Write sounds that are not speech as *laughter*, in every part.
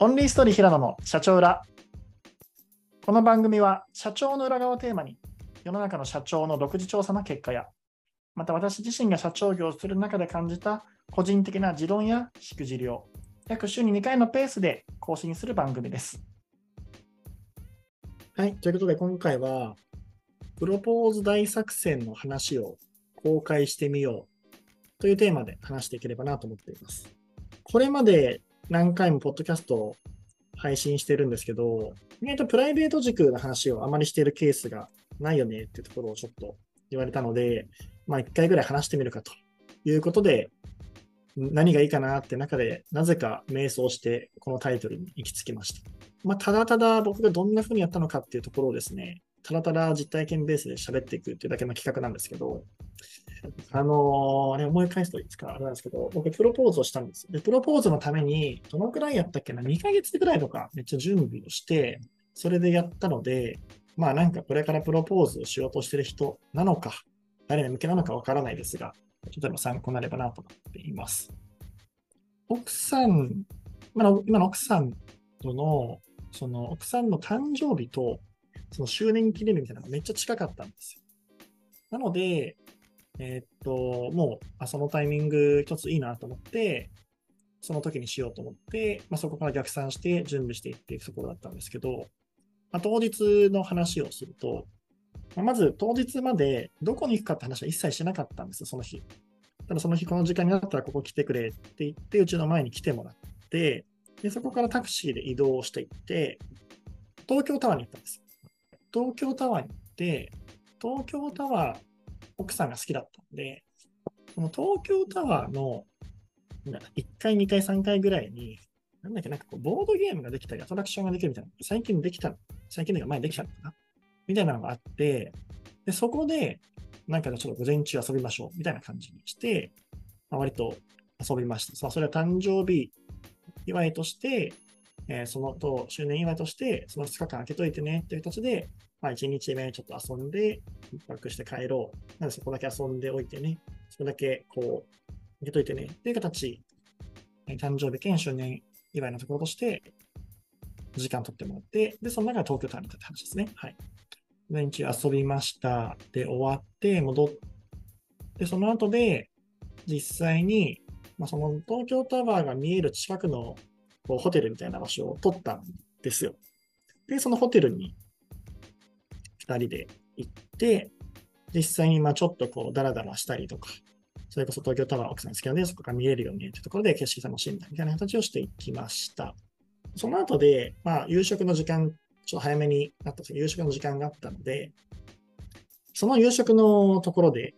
オンリーストーリー平野の社長裏。この番組は社長の裏側をテーマに世の中の社長の独自調査の結果や、また私自身が社長業をする中で感じた個人的な持論やしくじりを約週に2回のペースで更新する番組です。はい、ということで今回はプロポーズ大作戦の話を公開してみようというテーマで話していければなと思っています。これまで何回もポッドキャストを配信してるんですけど、意外とプライベート軸の話をあまりしているケースがないよねっていうところをちょっと言われたので、まあ一回ぐらい話してみるかということで、何がいいかなって中で、なぜか瞑想してこのタイトルに行き着きました。まあ、ただただ僕がどんな風にやったのかっていうところをですね、ただただ実体験ベースで喋っていくっていうだけの企画なんですけど、あのー、あれ思い返すといいですかあれなんですけど、僕プロポーズをしたんですで、プロポーズのために、どのくらいやったっけな ?2 ヶ月ぐらいとかめっちゃ準備をして、それでやったので、まあなんかこれからプロポーズをしようとしてる人なのか、誰に向けなのかわからないですが、ちょっとでも参考になればなと思っています。奥さん、今の今の奥さんとの、その奥さんの誕生日と、その周年記念日みたいなのがめっちゃ近かったんですよ。なので、えー、っと、もう、あそのタイミング一ついいなと思って、その時にしようと思って、まあ、そこから逆算して準備していっていくところだったんですけど、まあ、当日の話をすると、まあ、まず当日までどこに行くかって話は一切しなかったんですよ、その日。ただその日この時間になったらここ来てくれって言って、うちの前に来てもらって、でそこからタクシーで移動していって、東京タワーに行ったんです東京タワーに行って、東京タワー、奥さんが好きだったんで、その東京タワーの1階、2階、3階ぐらいに、なんだっけ、なんかこう、ボードゲームができたり、アトラクションができるみたいな、最近できた、最近のが前にできたのかなみたいなのがあって、で、そこで、なんかちょっと午前中遊びましょう、みたいな感じにして、まあ、割と遊びました。さあ、それは誕生日祝いとして、えー、そのと周年祝いとして、その2日間空けといてねっていう形で、まあ、1日目ちょっと遊んで、一泊して帰ろう。なので、そこだけ遊んでおいてね。それだけ、こう、開けといてね。っていう形、誕生日兼周年祝いのところとして、時間取ってもらって、で、その中で東京タワーに行ったって話ですね。はい。毎日遊びました。で、終わって、戻って、その後で、実際に、まあ、その東京タワーが見える近くのこうホテルみたいな場所を取ったんですよ。で、そのホテルに2人で行って、実際にまあちょっとこうダラダラしたりとか、それこそ東京タワー奥さん好きなので、そこが見えるよねってところで景色楽しんだみたいな形をしていきました。その後で、まあ、夕食の時間、ちょっと早めになったんですけど、夕食の時間があったので、その夕食のところで、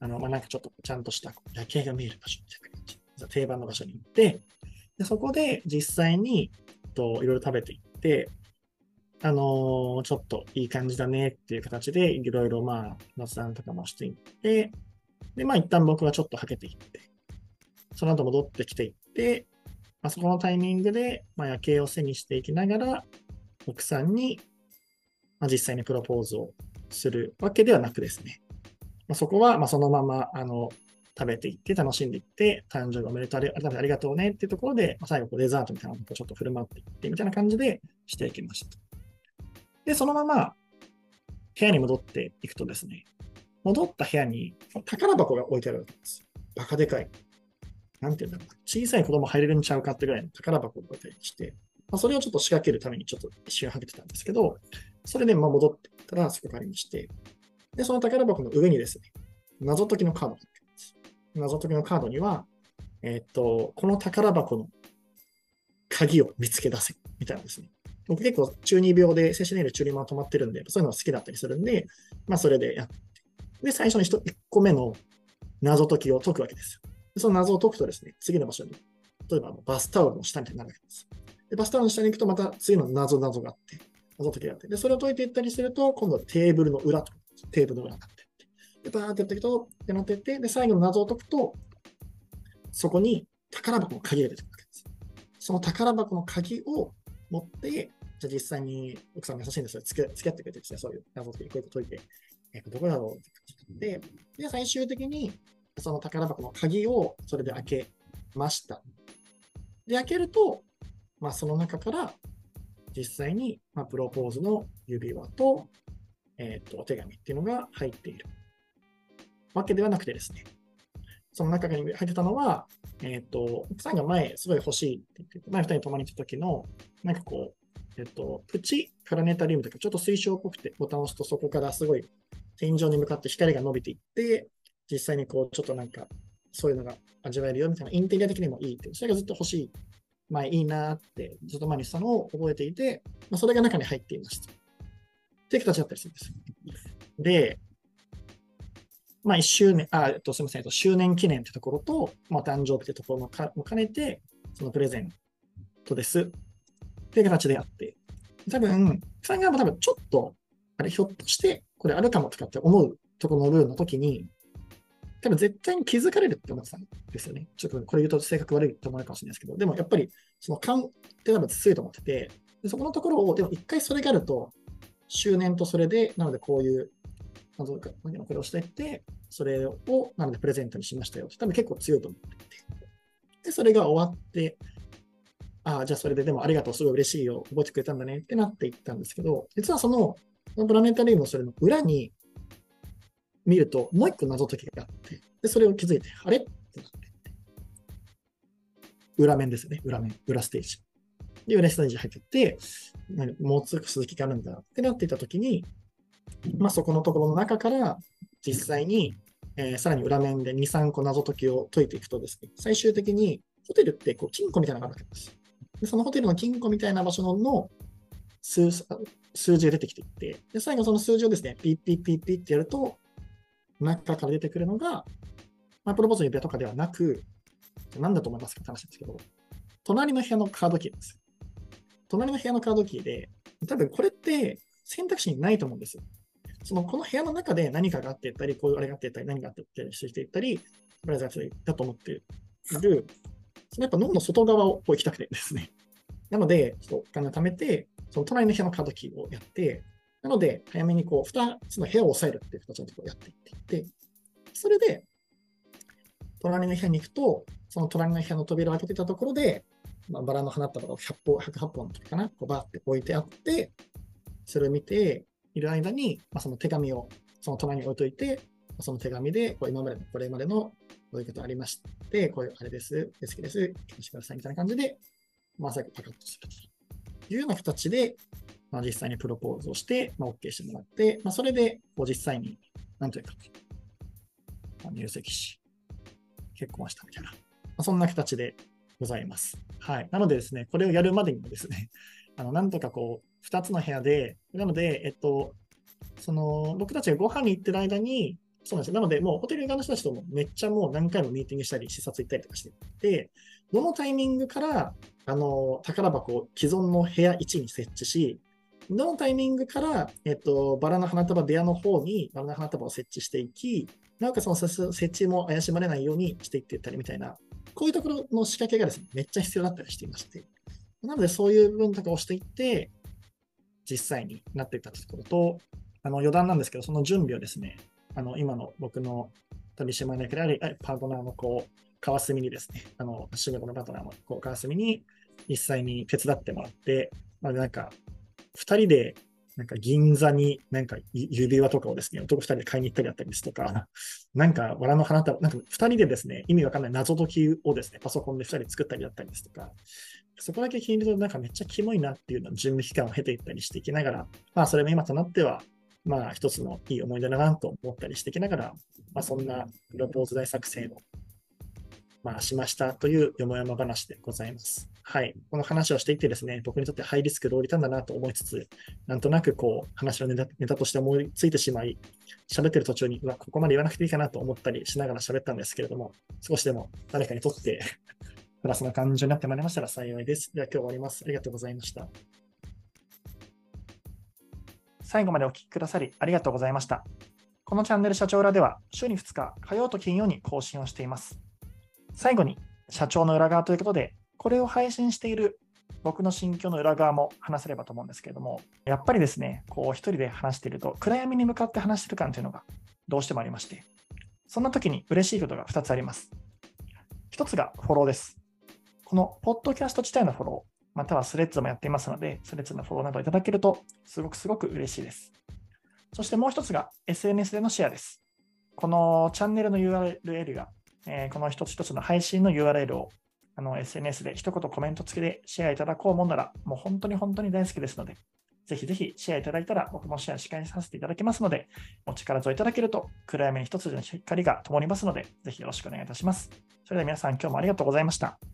あの、まあ、なんかちょっとちゃんとした夜景が見える場所みたいな感じ、定番の場所に行って、でそこで実際にといろいろ食べていって、あのー、ちょっといい感じだねっていう形で、いろいろまあ、雑談とかもしていって、で、まあ一旦僕はちょっとはけていって、その後戻ってきていって、まあ、そこのタイミングで、まあ、夜景を背にしていきながら、奥さんに、まあ、実際にプロポーズをするわけではなくですね、まあ、そこはまあそのままあの食べていって、楽しんでいって、誕生日おめでとう、改めてありがとうねっていうところで、ま、最後こうデザートみたいなのをちょっと振る舞っていってみたいな感じでしていきました。で、そのまま部屋に戻っていくとですね、戻った部屋に宝箱が置いてあるわけです。バカでかい。なんていうんだろうな。小さい子供入れるんちゃうかってぐらいの宝箱を置いたりして、まあ、それをちょっと仕掛けるためにちょっと一瞬はけてたんですけど、それでま戻ってったらそこからにして、で、その宝箱の上にですね、謎解きのカードが。謎解きのカードには、え、っと、この宝箱の鍵を見つけ出せ、みたいなですね。僕結構中二病で精神年齢中二も止まってるんで、そういうのが好きだったりするんで、まあそれでやって。で、最初に 1, 1個目の謎解きを解くわけですよ。その謎を解くとですね、次の場所に、例えばバスタオルの下になるわけです。でバスタオルの下に行くとまた次の謎謎があって、謎解きがあって、で、それを解いていったりすると、今度はテーブルの裏とテーブルの裏になっていって、で、バーってやっていくと、ってなっていって、で、最後の謎を解くと、そこに宝箱の鍵が出てくるわけです。その宝箱の鍵を持って、じゃ実際に奥さんが優しいんですよ。付き付き合ってくれてですね、そういう謎解き、こういうこと解いて、えー、どこだろうって感じで、で、最終的にその宝箱の鍵をそれで開けました。で、開けると、まあ、その中から実際に、まあ、プロポーズの指輪と、えっ、と、お手紙っていうのが入っているわけではなくてですね、その中に入ってたのは、えっ、と、奥さんが前すごい欲しいって言って、前二人泊まりに行った時の、なんかこう、えっ、と、プチプラネタリウムとか、ちょっと水晶っぽくてボタンを押すとそこからすごい天井に向かって光が伸びていって、実際にこう、ちょっとなんか、そういうのが味わえるよみたいな、インテリア的にもいいっていう、それがずっと欲しい、まあいいなって、ずっと前にしたのを覚えていて、まあ、それが中に入っていました。っていう形だったりするんです。で、まあ1周年、あ、えっと、すみません、えっと、周年記念ってところと、まあ誕生日ってところも兼ねて、そのプレゼントですっていう形であって、多分、さんが多分ちょっと、あれ、ひょっとしてこれあるかもとかって思うところのルールの時に、多分絶対に気づかれるって思ってたんですよね。ちょっとこれ言うと性格悪いと思うかもしれないですけど、でもやっぱりその勘って多分強いと思ってて、でそこのところを、でも一回それがあると、周年とそれで、なのでこういう、なんとか、これをしていって、それを、なのでプレゼントにしましたよ、多分結構強いと思って。て。で、それが終わって、ああ、じゃあそれででもありがとう、すごい嬉しいよ、覚えてくれたんだね。ってなっていったんですけど、実はその、プラネタリウムのそれの裏に見ると、もう一個謎解きがあって、で、それを気づいて、あれ？ってなって。裏面ですね、裏面、裏ステージ。で、裏ステージ入ってって、もう続きがあるんだってなっていたときに、まあ、そこのところの中から実際に、えー、さらに裏面で2、3個謎解きを解いていくとですね、最終的にホテルってこう金庫みたいなのがあるわけです。でそのホテルの金庫みたいな場所の数数字が出てきていって、で最後その数字をですね、ピッピッピッピッってやると、中から出てくるのが、まあ、プロポーズの指輪とかではなく、何だと思いますかって話ですけど、隣の部屋のカードキーです。隣の部屋のカードキーで、多分これって選択肢にないと思うんですよ。その、この部屋の中で何かがあっていったり、こういうあれがあっていったり、何があっていったりしていったり、ブラザーズだと思っている、そのやっぱ脳の外側をこう行きたくてですね。なので、ちょっとお金を貯めて、その隣の部屋のカードキーをやって、なので、早めにこう、2つの部屋を押さえるっていう形のところをやっていっていって、それで、隣の部屋に行くと、その隣の部屋の扉を開けてたところで、まあ、バラの花束が100本、108本の時かな、こうバーって置いてあって、それを見ている間に、まあ、その手紙をその隣に置いといて、その手紙で、こう今までの、これまでのこういうことありまして、こういうあれです、好きです、聞してくださいみたいな感じで、まあ、最後パカッとするというような形で、まあ、実際にプロポーズをして、まあ、OK してもらって、まあ、それで、こう実際に、なんというか、まあ、入籍し、結婚したみたいな、まあ、そんな形でございます。はい。なのでですね、これをやるまでにもですね、あの、なんとかこう、2つの部屋で、なので、えっと、その、僕たちがご飯に行ってる間に、そうなんですなので、もうホテル側の人たちともめっちゃもう何回もミーティングしたり、視察行ったりとかしてて、どのタイミングから、あの、宝箱を既存の部屋1に設置し、どのタイミングから、えっと、バラの花束部屋の方にバラの花束を設置していき、なおかその設置も怪しまれないようにしていっていったりみたいな、こういうところの仕掛けがですね、めっちゃ必要だったりしていまして、なのでそういう部分とかをしていって、実際になっていったところと、あの余談なんですけど、その準備をですね、あの今の僕の取締役であり、パートナーのこう川澄にですね、あの仕事のパートナーのこう川澄に実際に手伝ってもらって、まあ、なんか2人でなんか銀座になんか指輪とかをですね、男2人で買いに行ったりだったりですとか、なんか藁の花束、なんか2人でですね、意味わかんない謎解きをですね、パソコンで2人で作ったりだったりですとか、そこだけ聞いるとなんかめっちゃキモいなっていうのを準備期間を経ていったりしていきながら、まあそれも今となっては、まあ一つのいい思い出だなと思ったりしていきながら、まあそんなプロポーズ大作戦をまあ、しましたというよもやま話でございます。はい。この話をしていてですね、僕にとってハイリスクローリターンだなと思いつつ、なんとなくこう、話のネタネタとして思いついてしまい、喋ってる途中に、うわ、ここまで言わなくていいかなと思ったりしながら喋ったんですけれども、少しでも誰かにとって *laughs* プラスの感情になってまいりましたら幸いです。では今日終わります。ありがとうございました。最後までお聞きくださりありがとうございました。このチャンネル社長裏では週に2日、火曜と金曜に更新をしています。最後に社長の裏側ということで、これを配信している僕の心境の裏側も話せればと思うんですけれども、やっぱりですね、こう一人で話していると、暗闇に向かって話してる感というのがどうしてもありまして、そんな時に嬉しいことが2つあります。1つがフォローです。このポッドキャスト自体のフォロー、またはスレッズもやっていますので、スレッズのフォローなどいただけると、すごくすごく嬉しいです。そしてもう一つが SNS でのシェアです。このチャンネルの URL が、えー、この一つ一つの配信の URL をあの SNS で一言コメント付きでシェアいただこうもんなら、もう本当に本当に大好きですので、ぜひぜひシェアいただいたら、僕もシェアし返させていただきますので、お力添えいただけると、暗闇に一つの光が灯りますので、ぜひよろしくお願いいたします。それでは皆さん、今日もありがとうございました。